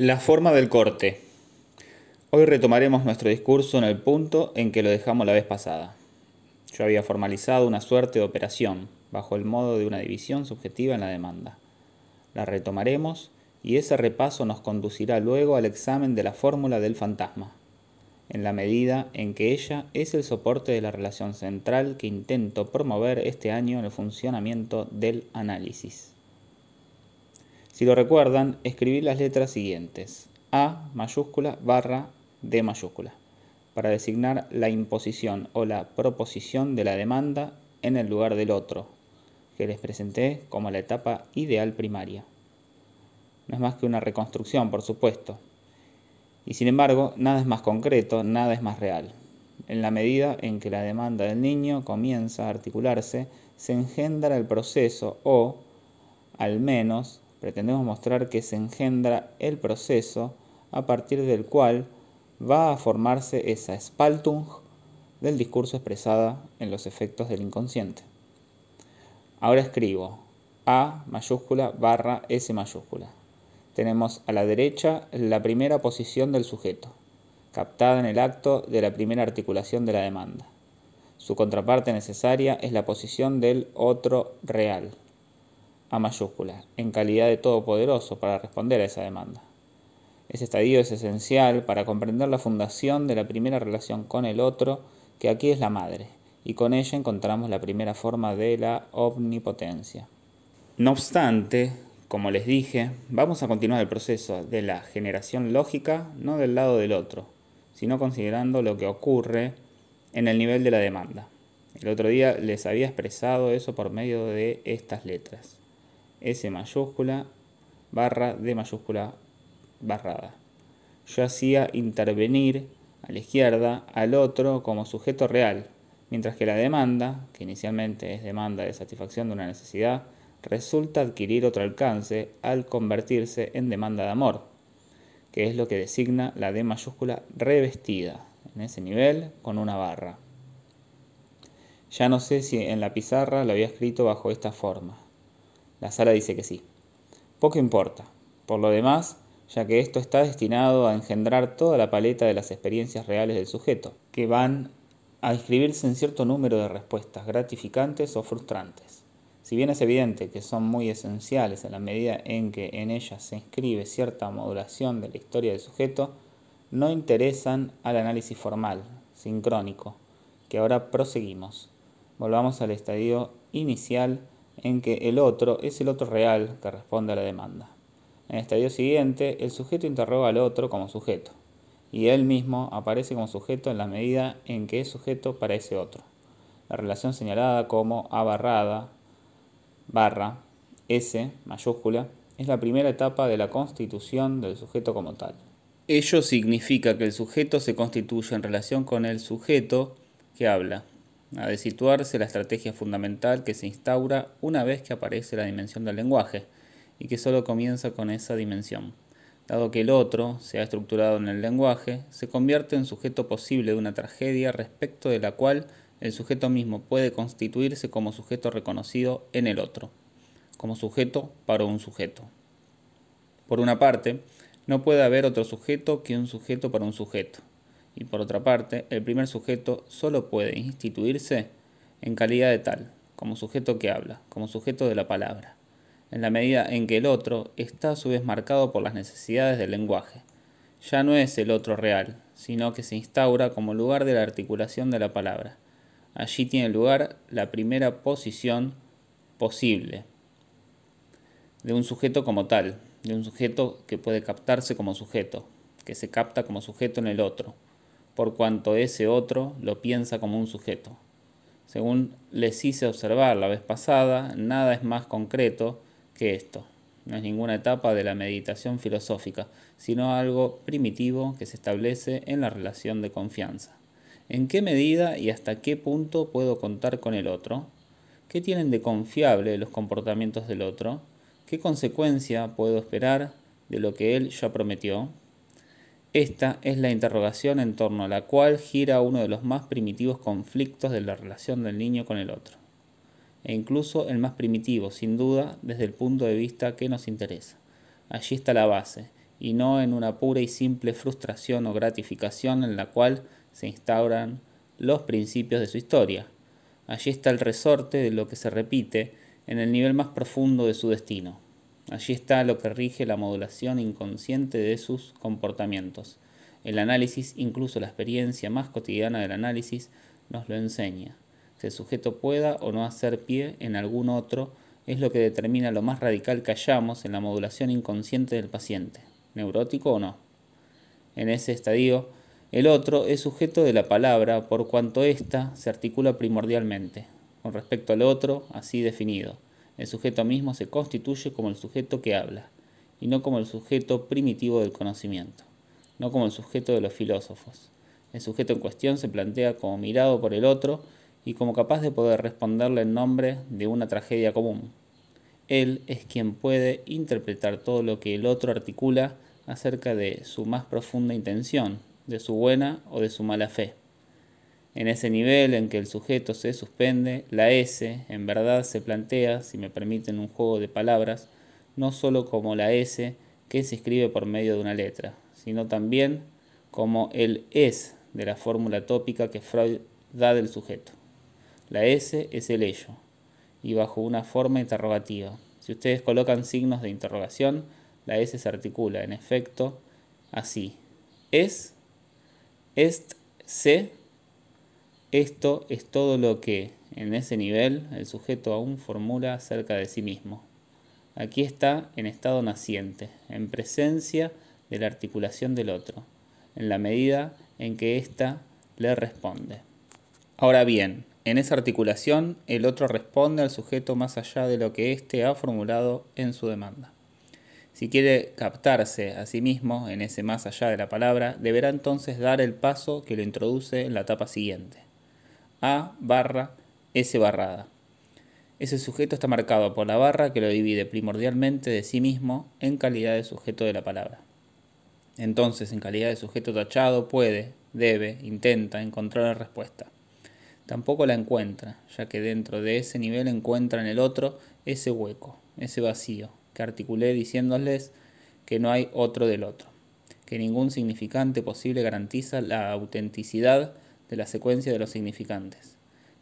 La forma del corte. Hoy retomaremos nuestro discurso en el punto en que lo dejamos la vez pasada. Yo había formalizado una suerte de operación bajo el modo de una división subjetiva en la demanda. La retomaremos y ese repaso nos conducirá luego al examen de la fórmula del fantasma, en la medida en que ella es el soporte de la relación central que intento promover este año en el funcionamiento del análisis. Si lo recuerdan, escribí las letras siguientes, A mayúscula barra D mayúscula, para designar la imposición o la proposición de la demanda en el lugar del otro, que les presenté como la etapa ideal primaria. No es más que una reconstrucción, por supuesto. Y sin embargo, nada es más concreto, nada es más real. En la medida en que la demanda del niño comienza a articularse, se engendra el proceso o, al menos, pretendemos mostrar que se engendra el proceso a partir del cual va a formarse esa Spaltung del discurso expresada en los efectos del inconsciente. Ahora escribo A mayúscula barra S mayúscula. Tenemos a la derecha la primera posición del sujeto, captada en el acto de la primera articulación de la demanda. Su contraparte necesaria es la posición del otro real, a mayúscula, en calidad de todopoderoso para responder a esa demanda. Ese estadio es esencial para comprender la fundación de la primera relación con el otro, que aquí es la madre, y con ella encontramos la primera forma de la omnipotencia. No obstante, como les dije, vamos a continuar el proceso de la generación lógica no del lado del otro, sino considerando lo que ocurre en el nivel de la demanda. El otro día les había expresado eso por medio de estas letras. S mayúscula barra D mayúscula barrada. Yo hacía intervenir a la izquierda al otro como sujeto real, mientras que la demanda, que inicialmente es demanda de satisfacción de una necesidad, resulta adquirir otro alcance al convertirse en demanda de amor, que es lo que designa la D mayúscula revestida, en ese nivel con una barra. Ya no sé si en la pizarra lo había escrito bajo esta forma. La sala dice que sí. Poco importa. Por lo demás, ya que esto está destinado a engendrar toda la paleta de las experiencias reales del sujeto, que van a inscribirse en cierto número de respuestas gratificantes o frustrantes. Si bien es evidente que son muy esenciales en la medida en que en ellas se inscribe cierta modulación de la historia del sujeto, no interesan al análisis formal, sincrónico, que ahora proseguimos. Volvamos al estadio inicial en que el otro es el otro real que responde a la demanda. En el estadio siguiente, el sujeto interroga al otro como sujeto, y él mismo aparece como sujeto en la medida en que es sujeto para ese otro. La relación señalada como A barrada, barra, S mayúscula, es la primera etapa de la constitución del sujeto como tal. Ello significa que el sujeto se constituye en relación con el sujeto que habla, a de situarse la estrategia fundamental que se instaura una vez que aparece la dimensión del lenguaje, y que solo comienza con esa dimensión. Dado que el otro se ha estructurado en el lenguaje, se convierte en sujeto posible de una tragedia respecto de la cual el sujeto mismo puede constituirse como sujeto reconocido en el otro, como sujeto para un sujeto. Por una parte, no puede haber otro sujeto que un sujeto para un sujeto, y por otra parte, el primer sujeto solo puede instituirse en calidad de tal, como sujeto que habla, como sujeto de la palabra, en la medida en que el otro está a su vez marcado por las necesidades del lenguaje. Ya no es el otro real, sino que se instaura como lugar de la articulación de la palabra. Allí tiene lugar la primera posición posible de un sujeto como tal, de un sujeto que puede captarse como sujeto, que se capta como sujeto en el otro, por cuanto ese otro lo piensa como un sujeto. Según les hice observar la vez pasada, nada es más concreto que esto. No es ninguna etapa de la meditación filosófica, sino algo primitivo que se establece en la relación de confianza. ¿En qué medida y hasta qué punto puedo contar con el otro? ¿Qué tienen de confiable los comportamientos del otro? ¿Qué consecuencia puedo esperar de lo que él ya prometió? Esta es la interrogación en torno a la cual gira uno de los más primitivos conflictos de la relación del niño con el otro, e incluso el más primitivo, sin duda, desde el punto de vista que nos interesa. Allí está la base, y no en una pura y simple frustración o gratificación en la cual se instauran los principios de su historia. Allí está el resorte de lo que se repite en el nivel más profundo de su destino. Allí está lo que rige la modulación inconsciente de sus comportamientos. El análisis, incluso la experiencia más cotidiana del análisis, nos lo enseña. Si el sujeto pueda o no hacer pie en algún otro es lo que determina lo más radical que hallamos en la modulación inconsciente del paciente, neurótico o no. En ese estadio, el otro es sujeto de la palabra por cuanto ésta se articula primordialmente. Con respecto al otro, así definido, el sujeto mismo se constituye como el sujeto que habla, y no como el sujeto primitivo del conocimiento, no como el sujeto de los filósofos. El sujeto en cuestión se plantea como mirado por el otro y como capaz de poder responderle en nombre de una tragedia común. Él es quien puede interpretar todo lo que el otro articula acerca de su más profunda intención, de su buena o de su mala fe. En ese nivel en que el sujeto se suspende, la S en verdad se plantea, si me permiten un juego de palabras, no sólo como la S que se escribe por medio de una letra, sino también como el es de la fórmula tópica que Freud da del sujeto. La S es el ello, y bajo una forma interrogativa. Si ustedes colocan signos de interrogación, la S se articula, en efecto, así. Es, est, se, esto es todo lo que, en ese nivel, el sujeto aún formula acerca de sí mismo. Aquí está en estado naciente, en presencia de la articulación del otro, en la medida en que ésta le responde. Ahora bien, en esa articulación, el otro responde al sujeto más allá de lo que éste ha formulado en su demanda. Si quiere captarse a sí mismo en ese más allá de la palabra, deberá entonces dar el paso que lo introduce en la etapa siguiente. A barra S barrada. Ese sujeto está marcado por la barra que lo divide primordialmente de sí mismo en calidad de sujeto de la palabra. Entonces, en calidad de sujeto tachado, puede, debe, intenta encontrar la respuesta tampoco la encuentra, ya que dentro de ese nivel encuentra en el otro ese hueco, ese vacío, que articulé diciéndoles que no hay otro del otro, que ningún significante posible garantiza la autenticidad de la secuencia de los significantes,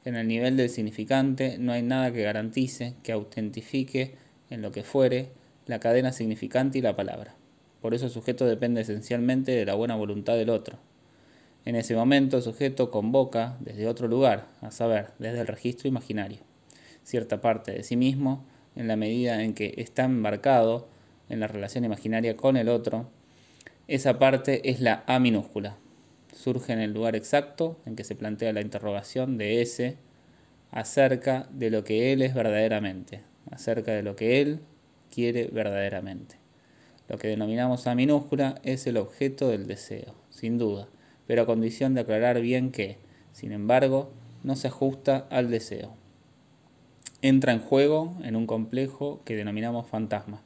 en el nivel del significante no hay nada que garantice, que autentifique en lo que fuere la cadena significante y la palabra. Por eso el sujeto depende esencialmente de la buena voluntad del otro, en ese momento el sujeto convoca desde otro lugar, a saber, desde el registro imaginario, cierta parte de sí mismo en la medida en que está embarcado en la relación imaginaria con el otro. Esa parte es la A minúscula. Surge en el lugar exacto en que se plantea la interrogación de ese acerca de lo que él es verdaderamente, acerca de lo que él quiere verdaderamente. Lo que denominamos A minúscula es el objeto del deseo, sin duda pero a condición de aclarar bien que, sin embargo, no se ajusta al deseo. Entra en juego en un complejo que denominamos fantasma.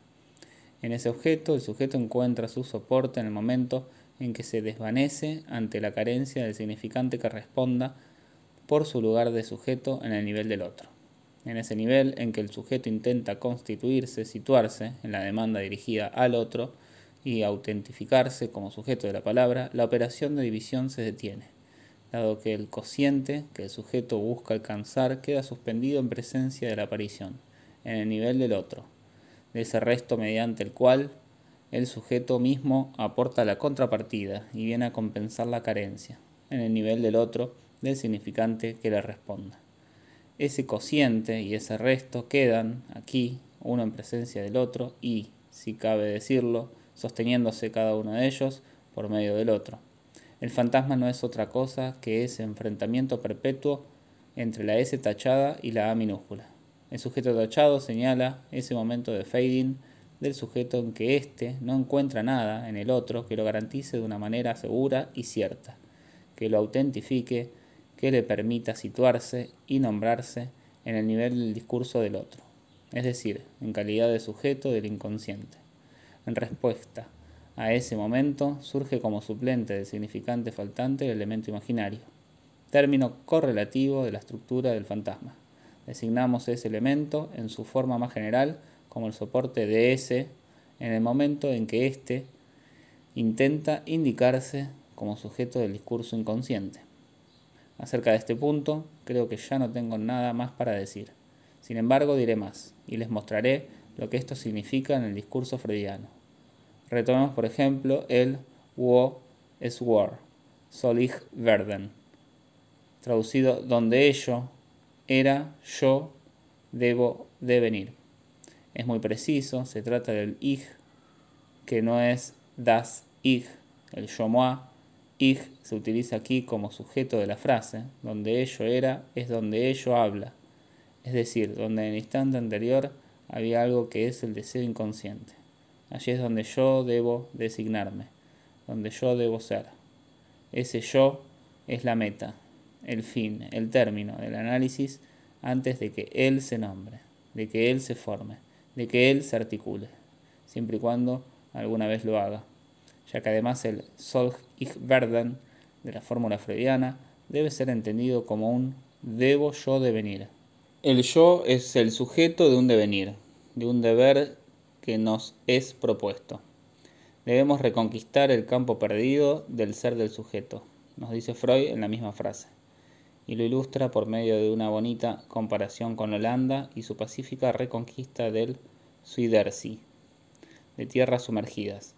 En ese objeto, el sujeto encuentra su soporte en el momento en que se desvanece ante la carencia del significante que responda por su lugar de sujeto en el nivel del otro. En ese nivel en que el sujeto intenta constituirse, situarse en la demanda dirigida al otro, y autentificarse como sujeto de la palabra, la operación de división se detiene, dado que el cociente que el sujeto busca alcanzar queda suspendido en presencia de la aparición, en el nivel del otro, de ese resto mediante el cual el sujeto mismo aporta la contrapartida y viene a compensar la carencia, en el nivel del otro, del significante que le responda. Ese cociente y ese resto quedan aquí, uno en presencia del otro y, si cabe decirlo, sosteniéndose cada uno de ellos por medio del otro. El fantasma no es otra cosa que ese enfrentamiento perpetuo entre la S tachada y la A minúscula. El sujeto tachado señala ese momento de fading del sujeto en que éste no encuentra nada en el otro que lo garantice de una manera segura y cierta, que lo autentifique, que le permita situarse y nombrarse en el nivel del discurso del otro, es decir, en calidad de sujeto del inconsciente. En respuesta a ese momento surge como suplente del significante faltante el elemento imaginario, término correlativo de la estructura del fantasma. Designamos ese elemento en su forma más general como el soporte ese en el momento en que éste intenta indicarse como sujeto del discurso inconsciente. Acerca de este punto, creo que ya no tengo nada más para decir. Sin embargo, diré más y les mostraré lo que esto significa en el discurso freudiano. Retomemos, por ejemplo, el Wo es War, soll ich werden, traducido donde ello era yo debo devenir. Es muy preciso, se trata del ich, que no es das ich, el yo moi. Ich se utiliza aquí como sujeto de la frase, donde ello era es donde ello habla, es decir, donde en el instante anterior había algo que es el deseo inconsciente. Allí es donde yo debo designarme, donde yo debo ser. Ese yo es la meta, el fin, el término del análisis antes de que él se nombre, de que él se forme, de que él se articule, siempre y cuando alguna vez lo haga, ya que además el Soll ich werden de la fórmula freudiana debe ser entendido como un debo yo devenir. El yo es el sujeto de un devenir, de un deber que nos es propuesto. Debemos reconquistar el campo perdido del ser del sujeto, nos dice Freud en la misma frase y lo ilustra por medio de una bonita comparación con Holanda y su pacífica reconquista del Zuiderzee, de tierras sumergidas.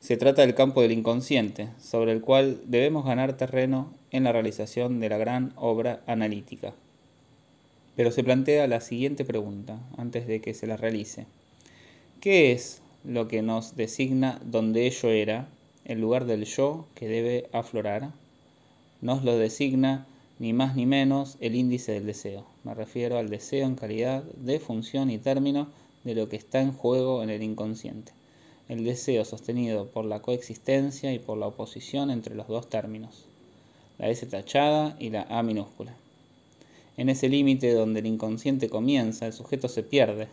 Se trata del campo del inconsciente, sobre el cual debemos ganar terreno en la realización de la gran obra analítica. Pero se plantea la siguiente pregunta antes de que se la realice. ¿Qué es lo que nos designa donde ello era, el lugar del yo que debe aflorar? Nos lo designa ni más ni menos el índice del deseo. Me refiero al deseo en calidad de función y término de lo que está en juego en el inconsciente. El deseo sostenido por la coexistencia y por la oposición entre los dos términos, la S tachada y la A minúscula. En ese límite donde el inconsciente comienza, el sujeto se pierde.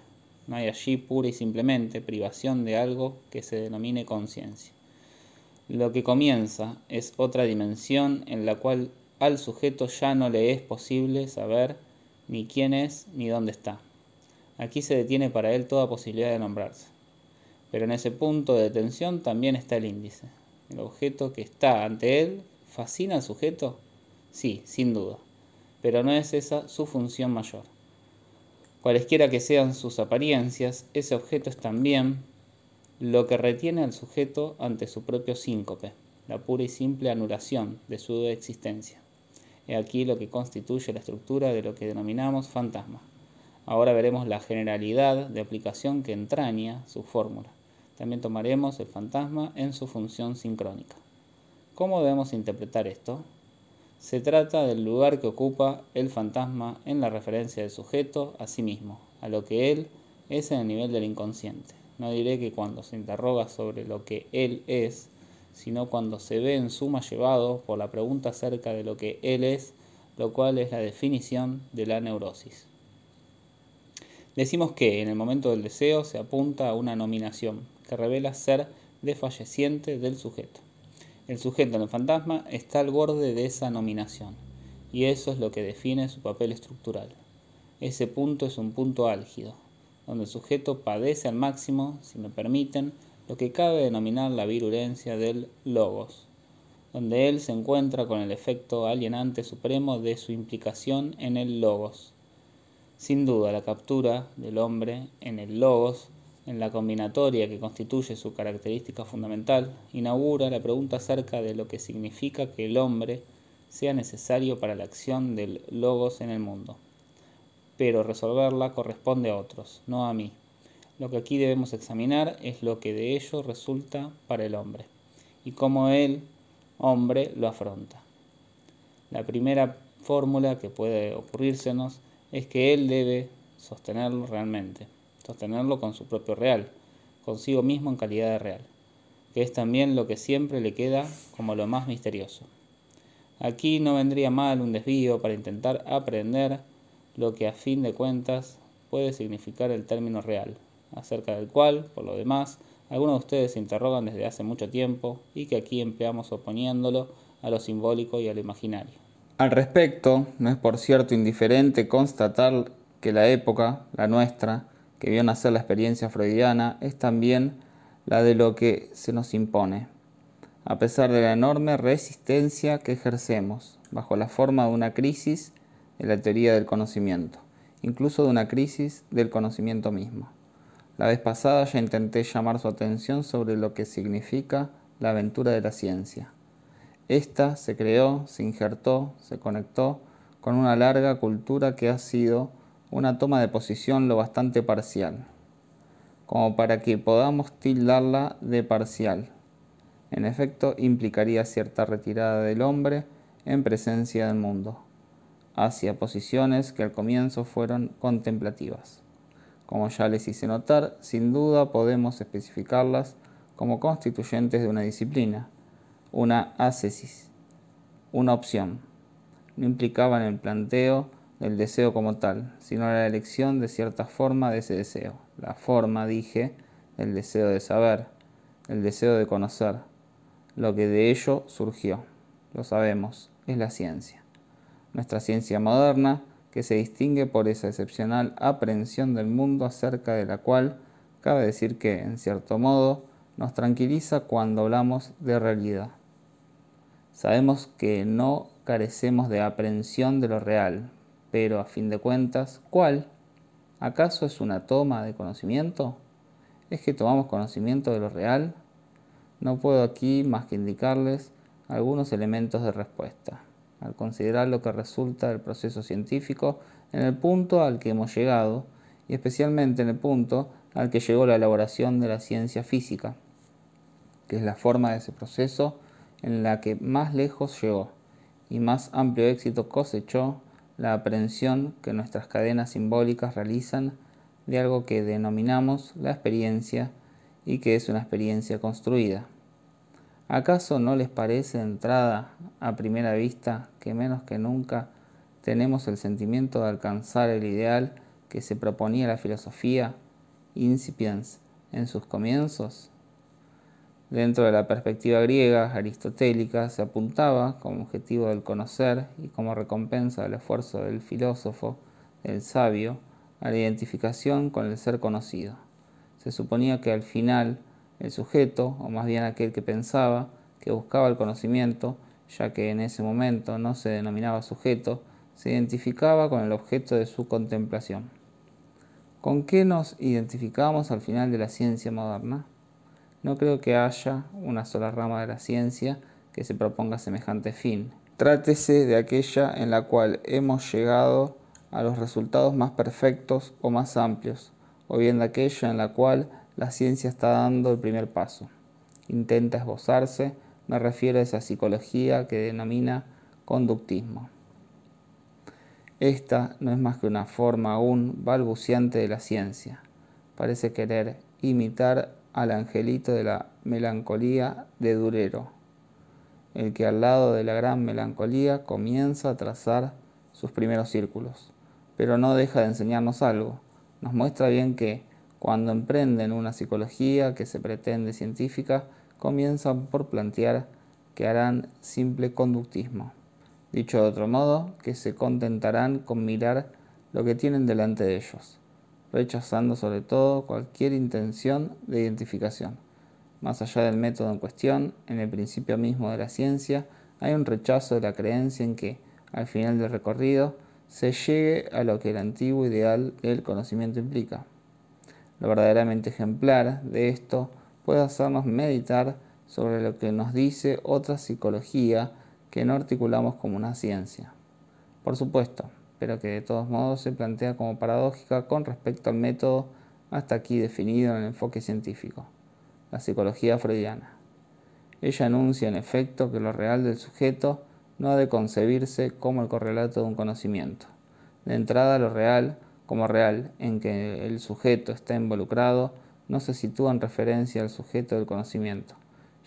No hay allí pura y simplemente privación de algo que se denomine conciencia. Lo que comienza es otra dimensión en la cual al sujeto ya no le es posible saber ni quién es ni dónde está. Aquí se detiene para él toda posibilidad de nombrarse. Pero en ese punto de detención también está el índice. El objeto que está ante él fascina al sujeto, sí, sin duda, pero no es esa su función mayor. Cualesquiera que sean sus apariencias, ese objeto es también lo que retiene al sujeto ante su propio síncope, la pura y simple anulación de su existencia. He aquí lo que constituye la estructura de lo que denominamos fantasma. Ahora veremos la generalidad de aplicación que entraña su fórmula. También tomaremos el fantasma en su función sincrónica. ¿Cómo debemos interpretar esto? Se trata del lugar que ocupa el fantasma en la referencia del sujeto a sí mismo, a lo que él es en el nivel del inconsciente. No diré que cuando se interroga sobre lo que él es, sino cuando se ve en suma llevado por la pregunta acerca de lo que él es, lo cual es la definición de la neurosis. Decimos que en el momento del deseo se apunta a una nominación que revela ser desfalleciente del sujeto. El sujeto en el fantasma está al borde de esa nominación, y eso es lo que define su papel estructural. Ese punto es un punto álgido, donde el sujeto padece al máximo, si me permiten, lo que cabe denominar la virulencia del logos, donde él se encuentra con el efecto alienante supremo de su implicación en el logos. Sin duda, la captura del hombre en el logos, en la combinatoria que constituye su característica fundamental, inaugura la pregunta acerca de lo que significa que el hombre sea necesario para la acción del logos en el mundo. Pero resolverla corresponde a otros, no a mí. Lo que aquí debemos examinar es lo que de ello resulta para el hombre y cómo el hombre lo afronta. La primera fórmula que puede ocurrírsenos es que él debe sostenerlo realmente, sostenerlo con su propio real, consigo mismo en calidad de real, que es también lo que siempre le queda como lo más misterioso. Aquí no vendría mal un desvío para intentar aprender lo que a fin de cuentas puede significar el término real, acerca del cual, por lo demás, algunos de ustedes se interrogan desde hace mucho tiempo y que aquí empleamos oponiéndolo a lo simbólico y a lo imaginario. Al respecto, no es por cierto indiferente constatar que la época, la nuestra, que vio nacer la experiencia freudiana, es también la de lo que se nos impone, a pesar de la enorme resistencia que ejercemos bajo la forma de una crisis en la teoría del conocimiento, incluso de una crisis del conocimiento mismo. La vez pasada ya intenté llamar su atención sobre lo que significa la aventura de la ciencia. Esta se creó, se injertó, se conectó con una larga cultura que ha sido una toma de posición lo bastante parcial, como para que podamos tildarla de parcial. En efecto, implicaría cierta retirada del hombre en presencia del mundo, hacia posiciones que al comienzo fueron contemplativas. Como ya les hice notar, sin duda podemos especificarlas como constituyentes de una disciplina, una ascesis, una opción. No implicaban el planteo del deseo como tal, sino la elección de cierta forma de ese deseo. La forma, dije, el deseo de saber, el deseo de conocer, lo que de ello surgió. Lo sabemos, es la ciencia. Nuestra ciencia moderna, que se distingue por esa excepcional aprehensión del mundo acerca de la cual cabe decir que, en cierto modo, nos tranquiliza cuando hablamos de realidad. Sabemos que no carecemos de aprehensión de lo real, pero a fin de cuentas, ¿cuál? ¿Acaso es una toma de conocimiento? ¿Es que tomamos conocimiento de lo real? No puedo aquí más que indicarles algunos elementos de respuesta al considerar lo que resulta del proceso científico en el punto al que hemos llegado y especialmente en el punto al que llegó la elaboración de la ciencia física, que es la forma de ese proceso en la que más lejos llegó y más amplio éxito cosechó la aprehensión que nuestras cadenas simbólicas realizan de algo que denominamos la experiencia y que es una experiencia construida. ¿Acaso no les parece entrada a primera vista que menos que nunca tenemos el sentimiento de alcanzar el ideal que se proponía la filosofía incipiens en sus comienzos? Dentro de la perspectiva griega aristotélica se apuntaba como objetivo del conocer y como recompensa del esfuerzo del filósofo, del sabio, a la identificación con el ser conocido. Se suponía que al final el sujeto, o más bien aquel que pensaba, que buscaba el conocimiento, ya que en ese momento no se denominaba sujeto, se identificaba con el objeto de su contemplación. ¿Con qué nos identificamos al final de la ciencia moderna? No creo que haya una sola rama de la ciencia que se proponga semejante fin. Trátese de aquella en la cual hemos llegado a los resultados más perfectos o más amplios, o bien de aquella en la cual la ciencia está dando el primer paso. Intenta esbozarse, me refiero a esa psicología que denomina conductismo. Esta no es más que una forma aún balbuciante de la ciencia. Parece querer imitar al angelito de la melancolía de Durero, el que al lado de la gran melancolía comienza a trazar sus primeros círculos, pero no deja de enseñarnos algo. Nos muestra bien que, cuando emprenden una psicología que se pretende científica, comienzan por plantear que harán simple conductismo. Dicho de otro modo, que se contentarán con mirar lo que tienen delante de ellos, rechazando sobre todo cualquier intención de identificación. Más allá del método en cuestión, en el principio mismo de la ciencia, hay un rechazo de la creencia en que, al final del recorrido, se llegue a lo que el antiguo ideal del conocimiento implica. Lo verdaderamente ejemplar de esto puede hacernos meditar sobre lo que nos dice otra psicología que no articulamos como una ciencia. Por supuesto, pero que de todos modos se plantea como paradójica con respecto al método hasta aquí definido en el enfoque científico, la psicología freudiana. Ella anuncia en efecto que lo real del sujeto no ha de concebirse como el correlato de un conocimiento. De entrada, lo real como real en que el sujeto está involucrado no se sitúa en referencia al sujeto del conocimiento,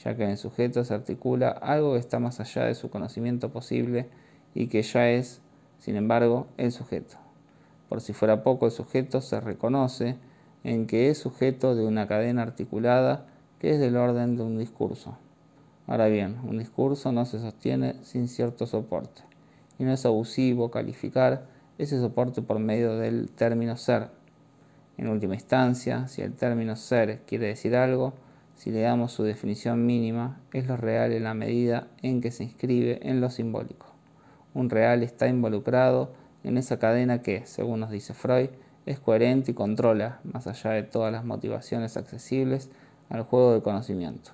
ya que en el sujeto se articula algo que está más allá de su conocimiento posible y que ya es, sin embargo, el sujeto. Por si fuera poco, el sujeto se reconoce en que es sujeto de una cadena articulada que es del orden de un discurso. Ahora bien, un discurso no se sostiene sin cierto soporte, y no es abusivo calificar ese soporte por medio del término ser. En última instancia, si el término ser quiere decir algo, si le damos su definición mínima, es lo real en la medida en que se inscribe en lo simbólico. Un real está involucrado en esa cadena que, según nos dice Freud, es coherente y controla, más allá de todas las motivaciones accesibles, al juego del conocimiento.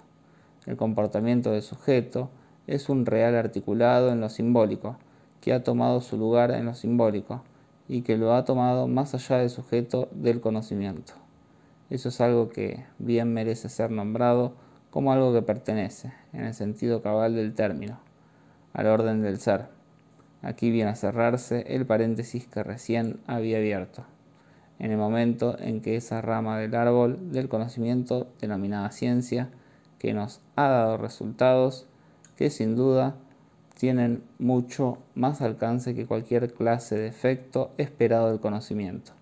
El comportamiento del sujeto es un real articulado en lo simbólico, que ha tomado su lugar en lo simbólico y que lo ha tomado más allá del sujeto del conocimiento. Eso es algo que bien merece ser nombrado como algo que pertenece, en el sentido cabal del término, al orden del ser. Aquí viene a cerrarse el paréntesis que recién había abierto, en el momento en que esa rama del árbol del conocimiento denominada ciencia, que nos ha dado resultados que sin duda tienen mucho más alcance que cualquier clase de efecto esperado del conocimiento.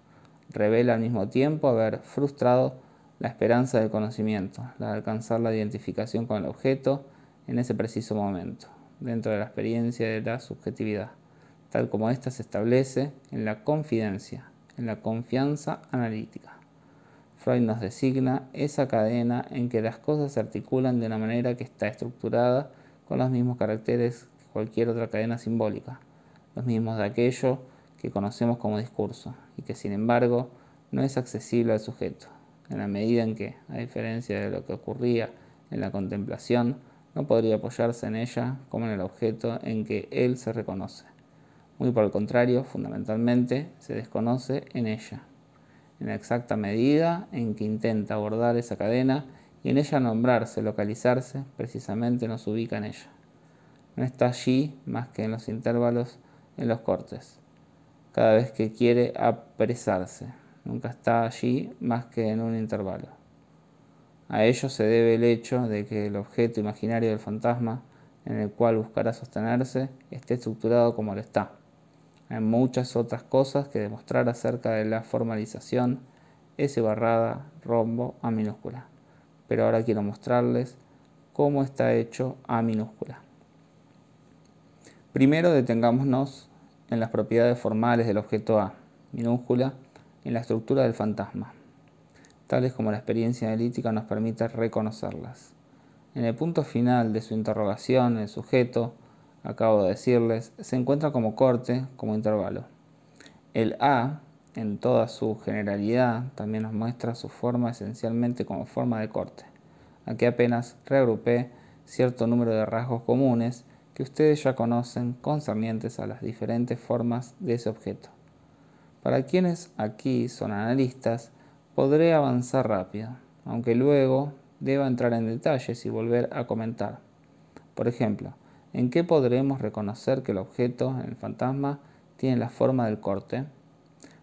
Revela al mismo tiempo haber frustrado la esperanza del conocimiento, la de alcanzar la identificación con el objeto en ese preciso momento, dentro de la experiencia de la subjetividad, tal como ésta se establece en la confidencia, en la confianza analítica. Freud nos designa esa cadena en que las cosas se articulan de una manera que está estructurada con los mismos caracteres cualquier otra cadena simbólica, los mismos de aquello que conocemos como discurso, y que sin embargo no es accesible al sujeto, en la medida en que, a diferencia de lo que ocurría en la contemplación, no podría apoyarse en ella como en el objeto en que él se reconoce. Muy por el contrario, fundamentalmente, se desconoce en ella, en la exacta medida en que intenta abordar esa cadena y en ella nombrarse, localizarse, precisamente nos ubica en ella no está allí más que en los intervalos, en los cortes. Cada vez que quiere apresarse, nunca está allí más que en un intervalo. A ello se debe el hecho de que el objeto imaginario del fantasma, en el cual buscará sostenerse, esté estructurado como lo está. Hay muchas otras cosas que demostrar acerca de la formalización S barrada rombo A minúscula. Pero ahora quiero mostrarles cómo está hecho A minúscula. Primero detengámonos en las propiedades formales del objeto A, minúscula, en la estructura del fantasma, tales como la experiencia analítica nos permite reconocerlas. En el punto final de su interrogación, el sujeto, acabo de decirles, se encuentra como corte, como intervalo. El A, en toda su generalidad, también nos muestra su forma esencialmente como forma de corte. Aquí apenas reagrupé cierto número de rasgos comunes que ustedes ya conocen concernientes a las diferentes formas de ese objeto. Para quienes aquí son analistas, podré avanzar rápido, aunque luego deba entrar en detalles y volver a comentar. Por ejemplo, ¿en qué podremos reconocer que el objeto, el fantasma, tiene la forma del corte?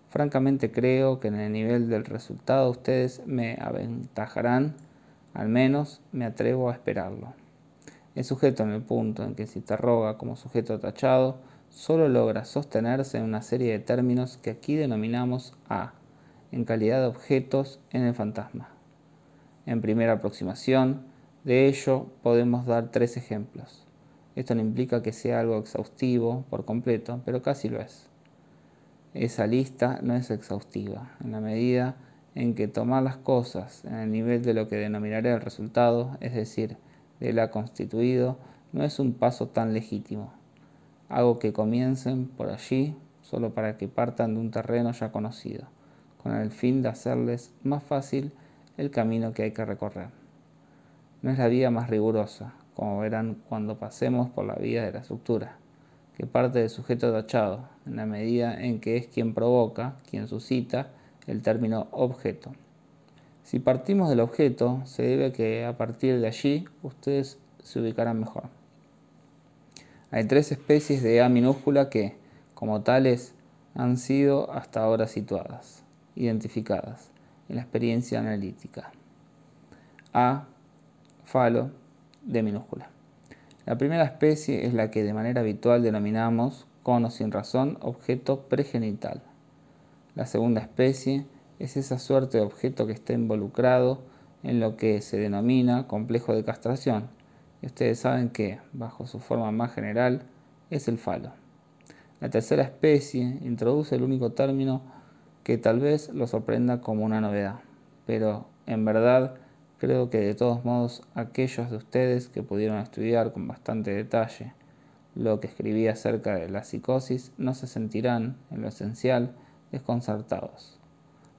Francamente creo que en el nivel del resultado ustedes me aventajarán, al menos me atrevo a esperarlo. El sujeto en el punto en que se interroga como sujeto tachado solo logra sostenerse en una serie de términos que aquí denominamos A, en calidad de objetos en el fantasma. En primera aproximación, de ello podemos dar tres ejemplos. Esto no implica que sea algo exhaustivo por completo, pero casi lo es. Esa lista no es exhaustiva, en la medida en que tomar las cosas en el nivel de lo que denominaré el resultado, es decir, de la constituido no es un paso tan legítimo. Hago que comiencen por allí solo para que partan de un terreno ya conocido, con el fin de hacerles más fácil el camino que hay que recorrer. No es la vía más rigurosa, como verán cuando pasemos por la vía de la estructura, que parte del sujeto tachado, en la medida en que es quien provoca, quien suscita el término objeto. Si partimos del objeto, se debe que a partir de allí ustedes se ubicarán mejor. Hay tres especies de A minúscula que, como tales, han sido hasta ahora situadas, identificadas en la experiencia analítica. A, falo, de minúscula. La primera especie es la que de manera habitual denominamos, con o sin razón, objeto pregenital. La segunda especie es esa suerte de objeto que está involucrado en lo que se denomina complejo de castración. Ustedes saben que, bajo su forma más general, es el falo. La tercera especie introduce el único término que tal vez lo sorprenda como una novedad, pero en verdad Creo que de todos modos aquellos de ustedes que pudieron estudiar con bastante detalle lo que escribí acerca de la psicosis no se sentirán, en lo esencial, desconcertados.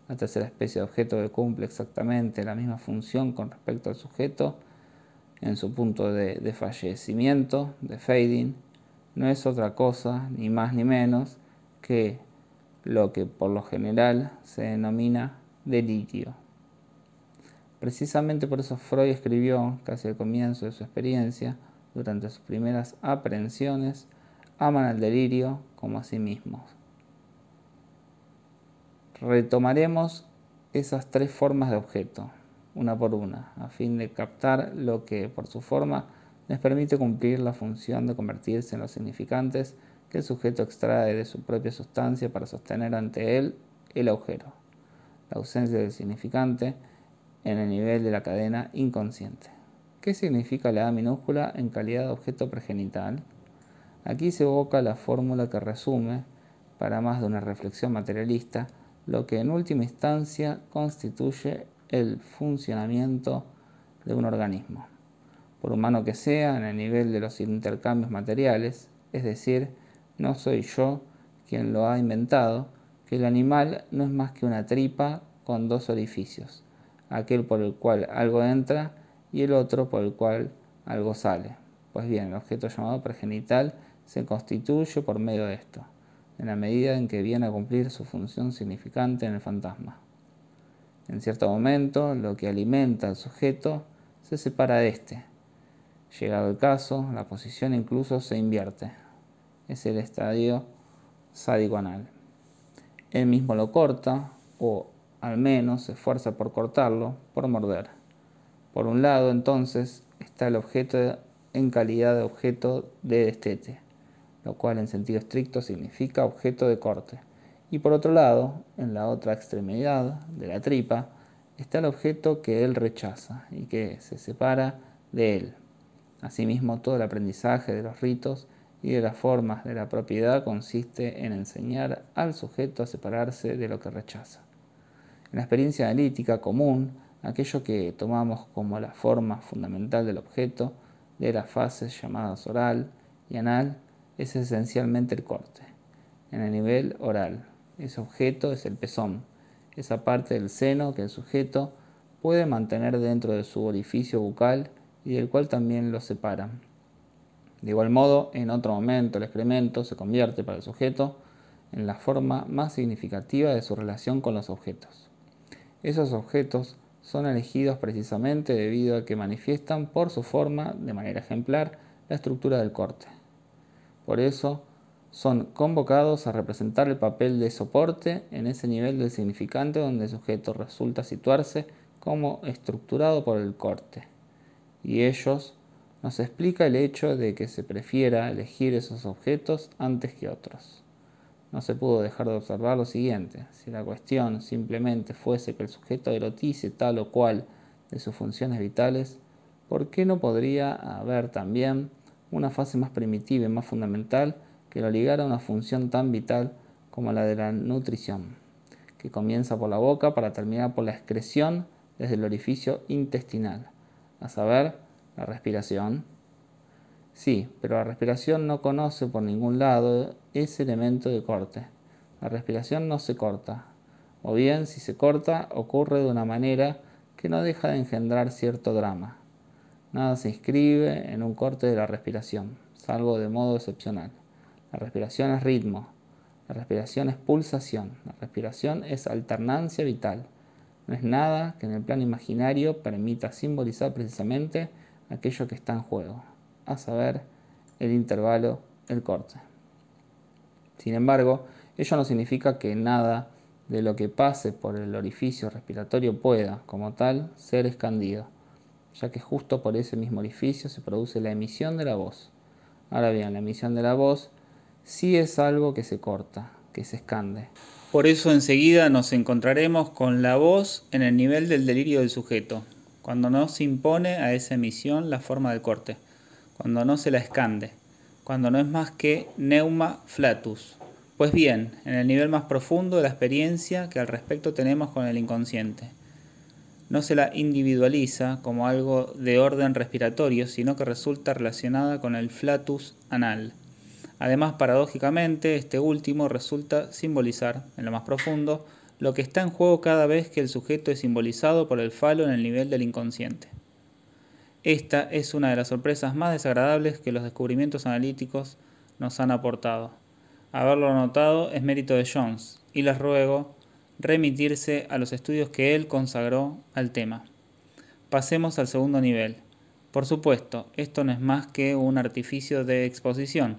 La tercera especie de objeto que cumple exactamente la misma función con respecto al sujeto en su punto de fallecimiento, de fading, no es otra cosa, ni más ni menos, que lo que por lo general se denomina delirio. Precisamente por eso Freud escribió, casi al comienzo de su experiencia, durante sus primeras aprehensiones, aman al delirio como a sí mismos. Retomaremos esas tres formas de objeto, una por una, a fin de captar lo que por su forma les permite cumplir la función de convertirse en los significantes que el sujeto extrae de su propia sustancia para sostener ante él el agujero. La ausencia del significante en el nivel de la cadena inconsciente. ¿Qué significa la A minúscula en calidad de objeto pregenital? Aquí se evoca la fórmula que resume, para más de una reflexión materialista, lo que en última instancia constituye el funcionamiento de un organismo. Por humano que sea, en el nivel de los intercambios materiales, es decir, no soy yo quien lo ha inventado, que el animal no es más que una tripa con dos orificios aquel por el cual algo entra y el otro por el cual algo sale. Pues bien, el objeto llamado pregenital se constituye por medio de esto, en la medida en que viene a cumplir su función significante en el fantasma. En cierto momento, lo que alimenta al sujeto se separa de éste. Llegado el caso, la posición incluso se invierte. Es el estadio sádico anal. Él mismo lo corta o al menos se esfuerza por cortarlo, por morder. Por un lado, entonces, está el objeto en calidad de objeto de destete, lo cual en sentido estricto significa objeto de corte. Y por otro lado, en la otra extremidad de la tripa, está el objeto que él rechaza y que se separa de él. Asimismo, todo el aprendizaje de los ritos y de las formas de la propiedad consiste en enseñar al sujeto a separarse de lo que rechaza. En la experiencia analítica común, aquello que tomamos como la forma fundamental del objeto de las fases llamadas oral y anal es esencialmente el corte. En el nivel oral, ese objeto es el pezón, esa parte del seno que el sujeto puede mantener dentro de su orificio bucal y del cual también lo separa. De igual modo, en otro momento el excremento se convierte para el sujeto en la forma más significativa de su relación con los objetos. Esos objetos son elegidos precisamente debido a que manifiestan por su forma, de manera ejemplar, la estructura del corte. Por eso, son convocados a representar el papel de soporte en ese nivel del significante donde el sujeto resulta situarse como estructurado por el corte. Y ellos nos explica el hecho de que se prefiera elegir esos objetos antes que otros no se pudo dejar de observar lo siguiente. Si la cuestión simplemente fuese que el sujeto erotice tal o cual de sus funciones vitales, ¿por qué no podría haber también una fase más primitiva y más fundamental que lo ligara a una función tan vital como la de la nutrición, que comienza por la boca para terminar por la excreción desde el orificio intestinal, a saber, la respiración? Sí, pero la respiración no conoce por ningún lado ese elemento de corte. La respiración no se corta, o bien si se corta ocurre de una manera que no deja de engendrar cierto drama. Nada se inscribe en un corte de la respiración, salvo de modo excepcional. La respiración es ritmo, la respiración es pulsación, la respiración es alternancia vital. No es nada que en el plano imaginario permita simbolizar precisamente aquello que está en juego a saber el intervalo, el corte. Sin embargo, ello no significa que nada de lo que pase por el orificio respiratorio pueda, como tal, ser escandido, ya que justo por ese mismo orificio se produce la emisión de la voz. Ahora bien, la emisión de la voz sí es algo que se corta, que se escande. Por eso enseguida nos encontraremos con la voz en el nivel del delirio del sujeto, cuando no se impone a esa emisión la forma del corte cuando no se la escande, cuando no es más que neuma flatus. Pues bien, en el nivel más profundo de la experiencia que al respecto tenemos con el inconsciente. No se la individualiza como algo de orden respiratorio, sino que resulta relacionada con el flatus anal. Además, paradójicamente, este último resulta simbolizar, en lo más profundo, lo que está en juego cada vez que el sujeto es simbolizado por el falo en el nivel del inconsciente. Esta es una de las sorpresas más desagradables que los descubrimientos analíticos nos han aportado. Haberlo notado es mérito de Jones, y les ruego remitirse a los estudios que él consagró al tema. Pasemos al segundo nivel. Por supuesto, esto no es más que un artificio de exposición,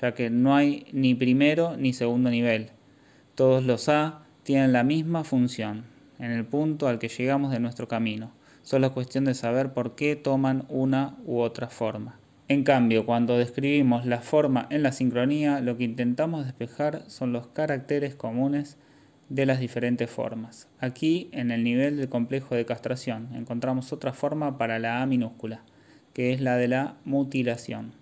ya que no hay ni primero ni segundo nivel. Todos los A tienen la misma función, en el punto al que llegamos de nuestro camino. Solo es cuestión de saber por qué toman una u otra forma. En cambio, cuando describimos la forma en la sincronía, lo que intentamos despejar son los caracteres comunes de las diferentes formas. Aquí, en el nivel del complejo de castración, encontramos otra forma para la A minúscula, que es la de la mutilación.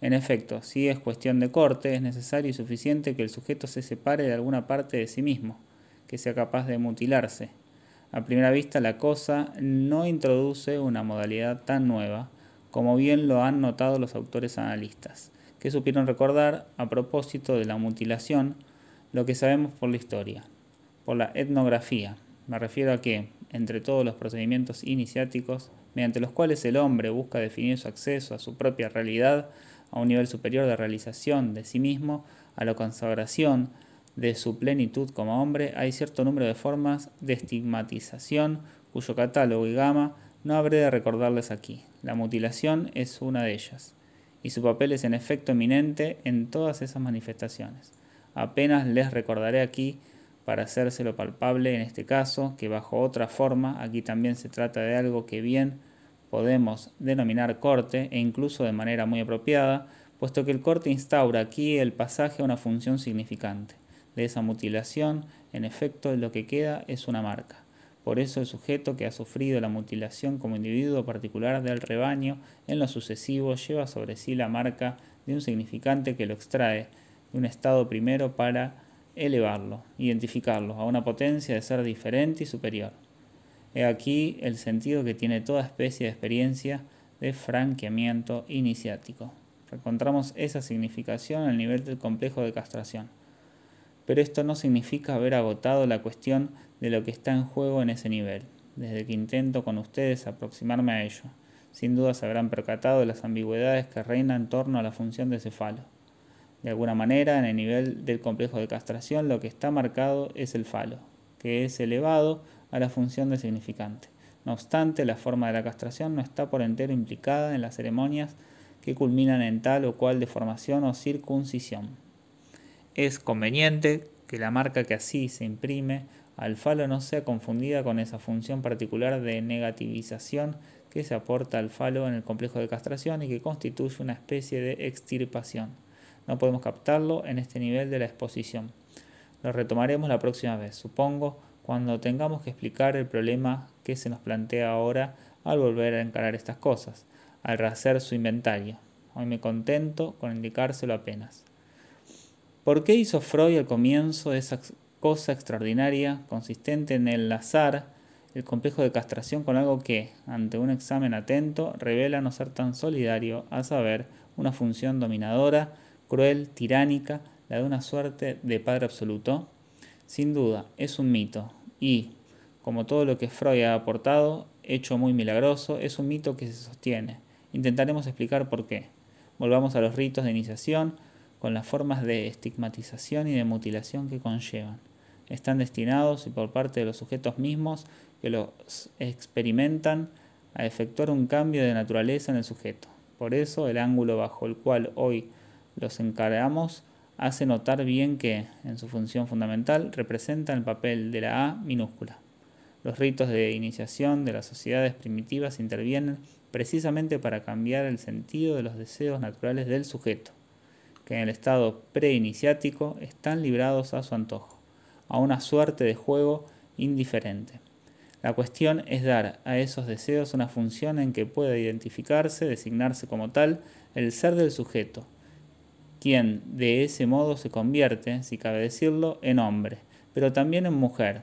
En efecto, si es cuestión de corte, es necesario y suficiente que el sujeto se separe de alguna parte de sí mismo, que sea capaz de mutilarse. A primera vista, la cosa no introduce una modalidad tan nueva, como bien lo han notado los autores analistas, que supieron recordar, a propósito de la mutilación, lo que sabemos por la historia por la etnografía. Me refiero a que, entre todos los procedimientos iniciáticos, mediante los cuales el hombre busca definir su acceso a su propia realidad, a un nivel superior de realización de sí mismo, a la consagración de su plenitud como hombre, hay cierto número de formas de estigmatización cuyo catálogo y gama no habré de recordarles aquí. La mutilación es una de ellas, y su papel es en efecto eminente en todas esas manifestaciones. Apenas les recordaré aquí para hacérselo palpable en este caso, que bajo otra forma, aquí también se trata de algo que bien podemos denominar corte e incluso de manera muy apropiada, puesto que el corte instaura aquí el pasaje a una función significante. De esa mutilación, en efecto, lo que queda es una marca. Por eso el sujeto que ha sufrido la mutilación como individuo particular del rebaño, en lo sucesivo lleva sobre sí la marca de un significante que lo extrae de un estado primero para elevarlo, identificarlo a una potencia de ser diferente y superior. He aquí el sentido que tiene toda especie de experiencia de franqueamiento iniciático. Encontramos esa significación al nivel del complejo de castración. Pero esto no significa haber agotado la cuestión de lo que está en juego en ese nivel, desde que intento con ustedes aproximarme a ello. Sin duda se habrán percatado de las ambigüedades que reinan en torno a la función de cefalo. De alguna manera, en el nivel del complejo de castración, lo que está marcado es el falo, que es elevado a la función de significante. No obstante, la forma de la castración no está por entero implicada en las ceremonias que culminan en tal o cual deformación o circuncisión. Es conveniente que la marca que así se imprime al falo no sea confundida con esa función particular de negativización que se aporta al falo en el complejo de castración y que constituye una especie de extirpación. No podemos captarlo en este nivel de la exposición. Lo retomaremos la próxima vez, supongo, cuando tengamos que explicar el problema que se nos plantea ahora al volver a encarar estas cosas, al rehacer su inventario. Hoy me contento con indicárselo apenas. ¿Por qué hizo Freud al comienzo esa cosa extraordinaria consistente en el azar, el complejo de castración con algo que, ante un examen atento, revela no ser tan solidario, a saber, una función dominadora cruel, tiránica, la de una suerte de padre absoluto? Sin duda, es un mito y, como todo lo que Freud ha aportado, hecho muy milagroso, es un mito que se sostiene. Intentaremos explicar por qué. Volvamos a los ritos de iniciación con las formas de estigmatización y de mutilación que conllevan. Están destinados y por parte de los sujetos mismos que los experimentan a efectuar un cambio de naturaleza en el sujeto. Por eso el ángulo bajo el cual hoy los encargamos hace notar bien que, en su función fundamental, representan el papel de la A minúscula. Los ritos de iniciación de las sociedades primitivas intervienen precisamente para cambiar el sentido de los deseos naturales del sujeto, que en el estado preiniciático están librados a su antojo, a una suerte de juego indiferente. La cuestión es dar a esos deseos una función en que pueda identificarse, designarse como tal, el ser del sujeto, quien de ese modo se convierte, si cabe decirlo, en hombre, pero también en mujer,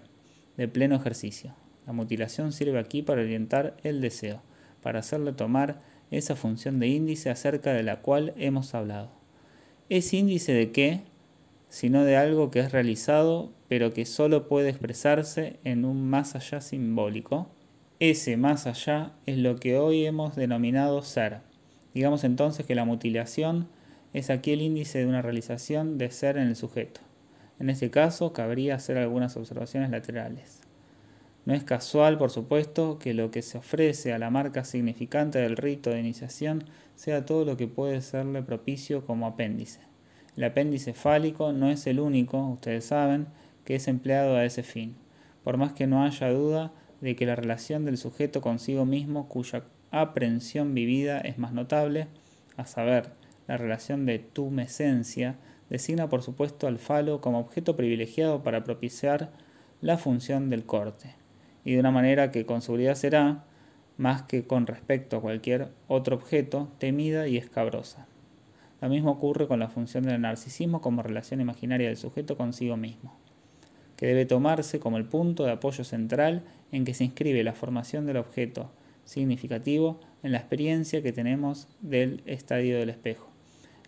de pleno ejercicio. La mutilación sirve aquí para orientar el deseo, para hacerle tomar esa función de índice acerca de la cual hemos hablado. ¿Es índice de qué? Sino de algo que es realizado, pero que solo puede expresarse en un más allá simbólico. Ese más allá es lo que hoy hemos denominado ser. Digamos entonces que la mutilación es aquí el índice de una realización de ser en el sujeto. En este caso, cabría hacer algunas observaciones laterales. No es casual, por supuesto, que lo que se ofrece a la marca significante del rito de iniciación sea todo lo que puede serle propicio como apéndice. El apéndice fálico no es el único, ustedes saben, que es empleado a ese fin, por más que no haya duda de que la relación del sujeto consigo mismo, cuya aprehensión vivida es más notable, a saber, la relación de tumescencia, designa por supuesto al falo como objeto privilegiado para propiciar la función del corte, y de una manera que con seguridad será, más que con respecto a cualquier otro objeto, temida y escabrosa. Lo mismo ocurre con la función del narcisismo como relación imaginaria del sujeto consigo mismo, que debe tomarse como el punto de apoyo central en que se inscribe la formación del objeto significativo en la experiencia que tenemos del estadio del espejo.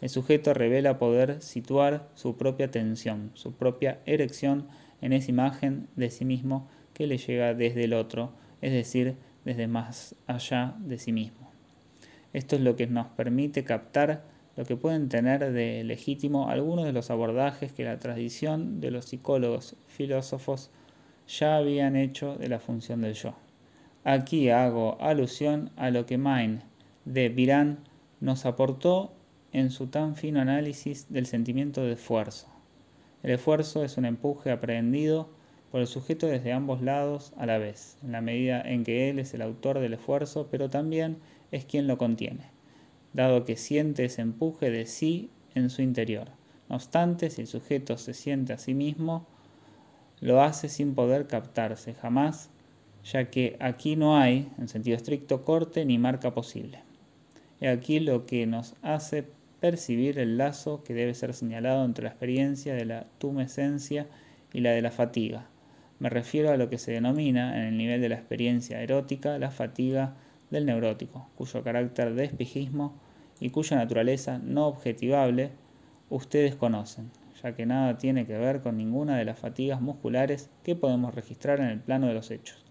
El sujeto revela poder situar su propia tensión, su propia erección en esa imagen de sí mismo que le llega desde el otro, es decir, desde más allá de sí mismo. Esto es lo que nos permite captar lo que pueden tener de legítimo algunos de los abordajes que la tradición de los psicólogos filósofos ya habían hecho de la función del yo. Aquí hago alusión a lo que Main de Virán nos aportó en su tan fino análisis del sentimiento de esfuerzo. El esfuerzo es un empuje aprehendido por el sujeto desde ambos lados a la vez, en la medida en que él es el autor del esfuerzo, pero también es quien lo contiene, dado que siente ese empuje de sí en su interior. No obstante, si el sujeto se siente a sí mismo, lo hace sin poder captarse jamás, ya que aquí no hay, en sentido estricto, corte ni marca posible. Y aquí lo que nos hace percibir el lazo que debe ser señalado entre la experiencia de la tumescencia y la de la fatiga. Me refiero a lo que se denomina, en el nivel de la experiencia erótica, la fatiga del neurótico, cuyo carácter de espejismo y cuya naturaleza no objetivable ustedes conocen, ya que nada tiene que ver con ninguna de las fatigas musculares que podemos registrar en el plano de los hechos.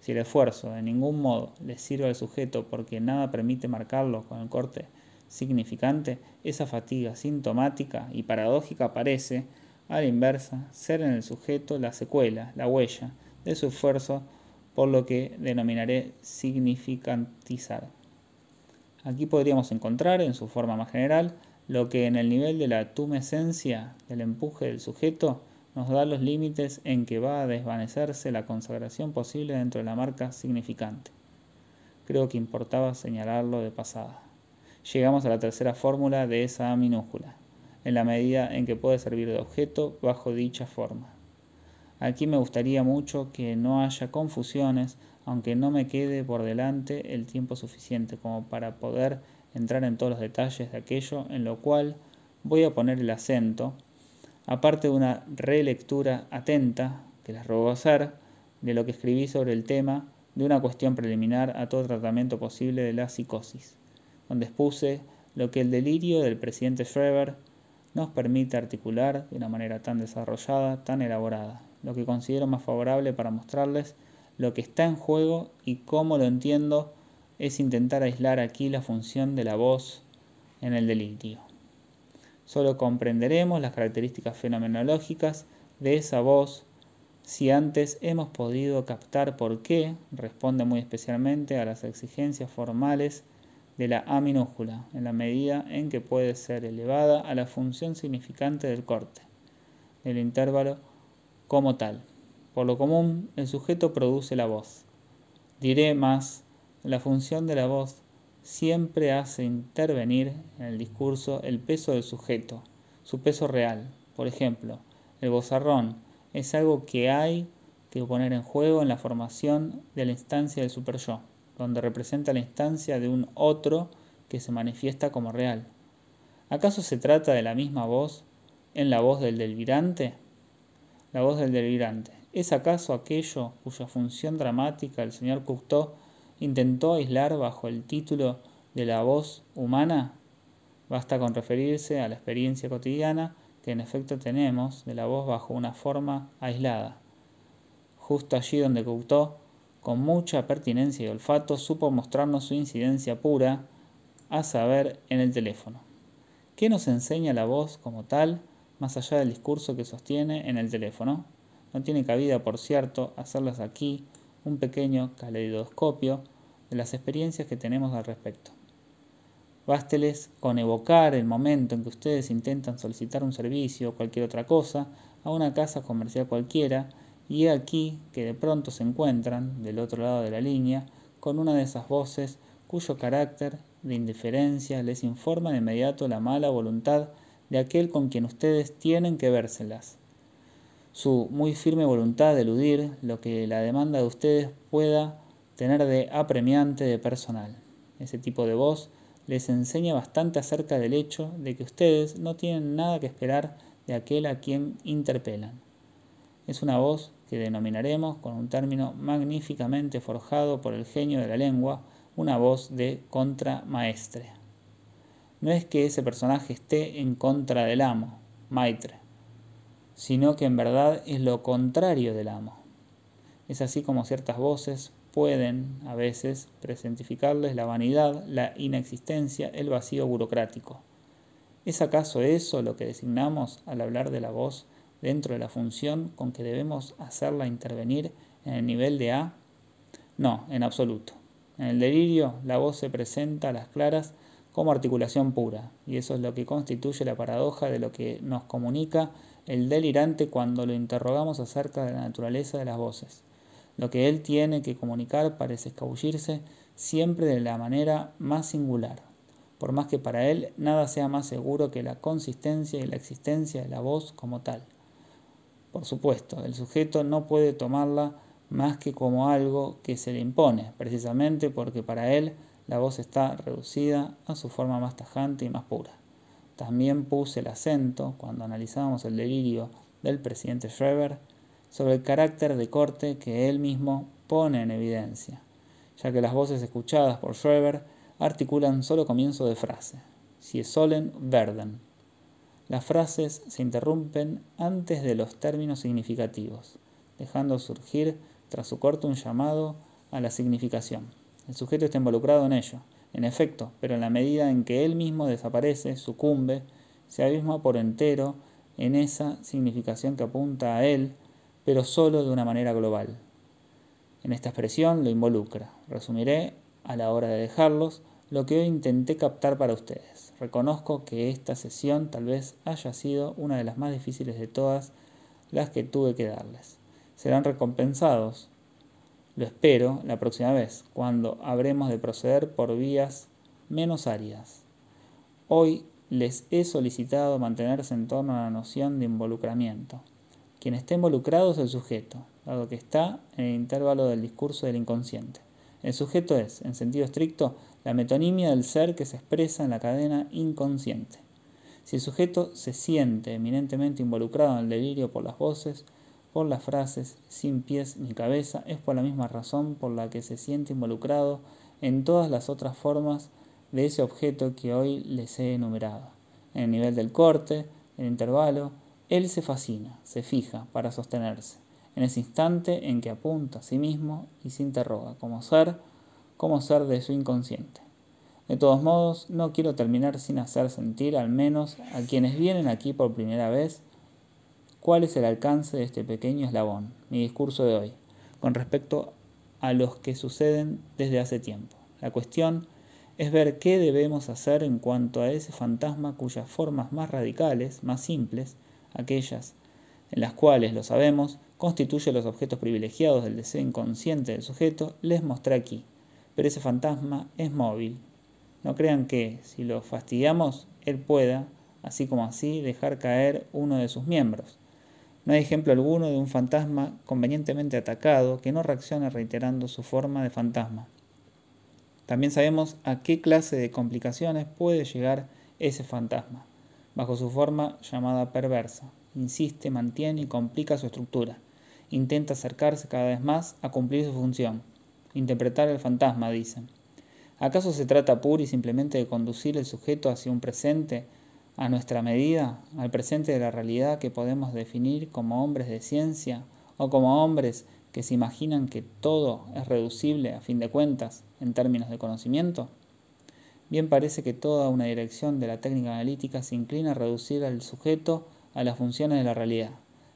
Si el esfuerzo de ningún modo le sirve al sujeto porque nada permite marcarlo con el corte significante, esa fatiga sintomática y paradójica parece, a la inversa, ser en el sujeto la secuela, la huella de su esfuerzo, por lo que denominaré significantizar. Aquí podríamos encontrar, en su forma más general, lo que en el nivel de la tumescencia del empuje del sujeto nos da los límites en que va a desvanecerse la consagración posible dentro de la marca significante. Creo que importaba señalarlo de pasada llegamos a la tercera fórmula de esa A minúscula, en la medida en que puede servir de objeto bajo dicha forma. Aquí me gustaría mucho que no haya confusiones, aunque no me quede por delante el tiempo suficiente como para poder entrar en todos los detalles de aquello en lo cual voy a poner el acento, aparte de una relectura atenta, que les ruego hacer, de lo que escribí sobre el tema de una cuestión preliminar a todo tratamiento posible de la psicosis donde expuse lo que el delirio del presidente Schreber nos permite articular de una manera tan desarrollada, tan elaborada, lo que considero más favorable para mostrarles lo que está en juego y cómo lo entiendo es intentar aislar aquí la función de la voz en el delirio. Solo comprenderemos las características fenomenológicas de esa voz si antes hemos podido captar por qué responde muy especialmente a las exigencias formales de la A minúscula, en la medida en que puede ser elevada a la función significante del corte, del intervalo como tal. Por lo común, el sujeto produce la voz. Diré más, la función de la voz siempre hace intervenir en el discurso el peso del sujeto, su peso real. Por ejemplo, el bozarrón es algo que hay que poner en juego en la formación de la instancia del superyo donde representa la instancia de un otro que se manifiesta como real. ¿Acaso se trata de la misma voz en la voz del delirante? La voz del delirante ¿Es acaso aquello cuya función dramática el señor Cocteau intentó aislar bajo el título de la voz humana? Basta con referirse a la experiencia cotidiana que en efecto tenemos de la voz bajo una forma aislada. Justo allí donde Cocteau, con mucha pertinencia y olfato, supo mostrarnos su incidencia pura, a saber, en el teléfono. ¿Qué nos enseña la voz como tal, más allá del discurso que sostiene en el teléfono? No tiene cabida, por cierto, hacerlas aquí un pequeño caleidoscopio de las experiencias que tenemos al respecto. Básteles con evocar el momento en que ustedes intentan solicitar un servicio o cualquier otra cosa a una casa comercial cualquiera y aquí que de pronto se encuentran del otro lado de la línea con una de esas voces cuyo carácter de indiferencia les informa de inmediato la mala voluntad de aquel con quien ustedes tienen que vérselas. Su muy firme voluntad de eludir lo que la demanda de ustedes pueda tener de apremiante de personal. Ese tipo de voz les enseña bastante acerca del hecho de que ustedes no tienen nada que esperar de aquel a quien interpelan. Es una voz que denominaremos con un término magníficamente forjado por el genio de la lengua, una voz de contramaestre. No es que ese personaje esté en contra del amo, maitre, sino que en verdad es lo contrario del amo. Es así como ciertas voces pueden a veces presentificarles la vanidad, la inexistencia, el vacío burocrático. ¿Es acaso eso lo que designamos al hablar de la voz dentro de la función con que debemos hacerla intervenir en el nivel de A? No, en absoluto. En el delirio la voz se presenta a las claras como articulación pura, y eso es lo que constituye la paradoja de lo que nos comunica el delirante cuando lo interrogamos acerca de la naturaleza de las voces. Lo que él tiene que comunicar parece escabullirse siempre de la manera más singular, por más que para él nada sea más seguro que la consistencia y la existencia de la voz como tal. Por supuesto, el sujeto no puede tomarla más que como algo que se le impone, precisamente porque para él la voz está reducida a su forma más tajante y más pura. También puse el acento, cuando analizábamos el delirio del presidente Schreber, sobre el carácter de corte que él mismo pone en evidencia, ya que las voces escuchadas por Schreber articulan solo comienzo de frase, si es solen verden. Las frases se interrumpen antes de los términos significativos, dejando surgir tras su corte un llamado a la significación. El sujeto está involucrado en ello, en efecto, pero en la medida en que él mismo desaparece, sucumbe, se abisma por entero en esa significación que apunta a él pero solo de una manera global. En esta expresión lo involucra. Resumiré, a la hora de dejarlos, lo que hoy intenté captar para ustedes. Reconozco que esta sesión tal vez haya sido una de las más difíciles de todas las que tuve que darles. Serán recompensados, lo espero, la próxima vez, cuando habremos de proceder por vías menos áridas. Hoy les he solicitado mantenerse en torno a la noción de involucramiento. Quien está involucrado es el sujeto, dado que está en el intervalo del discurso del inconsciente. El sujeto es, en sentido estricto, la metonimia del ser que se expresa en la cadena inconsciente. Si el sujeto se siente eminentemente involucrado en el delirio por las voces, por las frases, sin pies ni cabeza, es por la misma razón por la que se siente involucrado en todas las otras formas de ese objeto que hoy les he enumerado, en el nivel del corte, el intervalo, él se fascina, se fija para sostenerse, en ese instante en que apunta a sí mismo y se interroga como ser, como ser de su inconsciente. De todos modos, no quiero terminar sin hacer sentir al menos a quienes vienen aquí por primera vez cuál es el alcance de este pequeño eslabón, mi discurso de hoy, con respecto a los que suceden desde hace tiempo. La cuestión es ver qué debemos hacer en cuanto a ese fantasma cuyas formas más radicales, más simples, aquellas en las cuales, lo sabemos, constituye los objetos privilegiados del deseo inconsciente del sujeto, les mostré aquí. Pero ese fantasma es móvil. No crean que, si lo fastidiamos, él pueda, así como así, dejar caer uno de sus miembros. No hay ejemplo alguno de un fantasma convenientemente atacado que no reaccione reiterando su forma de fantasma. También sabemos a qué clase de complicaciones puede llegar ese fantasma bajo su forma llamada perversa. Insiste, mantiene y complica su estructura. intenta acercarse cada vez más a cumplir su función, interpretar el fantasma, dicen. ¿Acaso se trata pura y simplemente de conducir el sujeto hacia un presente a nuestra medida, al presente de la realidad que podemos definir como hombres de ciencia o como hombres que se imaginan que todo es reducible a fin de cuentas en términos de conocimiento? Bien parece que toda una dirección de la técnica analítica se inclina a reducir al sujeto a las funciones de la realidad,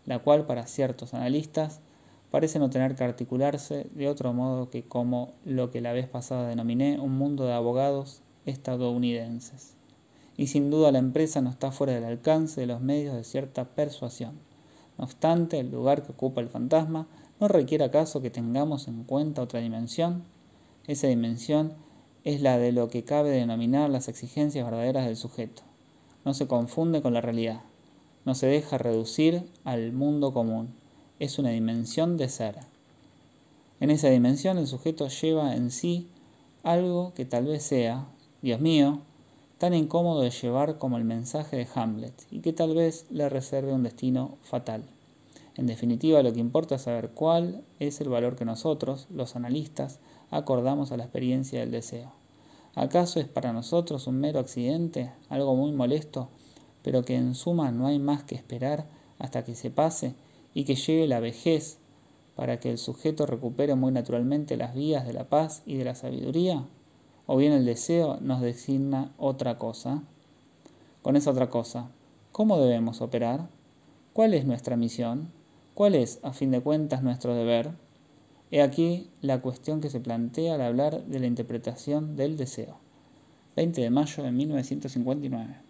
la cual para ciertos analistas parece no tener que articularse de otro modo que como lo que la vez pasada denominé un mundo de abogados estadounidenses y sin duda la empresa no está fuera del alcance de los medios de cierta persuasión. No obstante, el lugar que ocupa el fantasma no requiere acaso que tengamos en cuenta otra dimensión. Esa dimensión es la de lo que cabe denominar las exigencias verdaderas del sujeto. No se confunde con la realidad, no se deja reducir al mundo común, es una dimensión de ser. En esa dimensión el sujeto lleva en sí algo que tal vez sea, Dios mío, tan incómodo de llevar como el mensaje de Hamlet y que tal vez le reserve un destino fatal. En definitiva, lo que importa es saber cuál es el valor que nosotros, los analistas, acordamos a la experiencia del deseo. ¿Acaso es para nosotros un mero accidente, algo muy molesto, pero que en suma no hay más que esperar hasta que se pase y que llegue la vejez para que el sujeto recupere muy naturalmente las vías de la paz y de la sabiduría? o bien el deseo nos designa otra cosa. Con esa otra cosa, ¿cómo debemos operar? ¿Cuál es nuestra misión? ¿Cuál es, a fin de cuentas, nuestro deber? He aquí la cuestión que se plantea al hablar de la interpretación del deseo. 20 de mayo de 1959.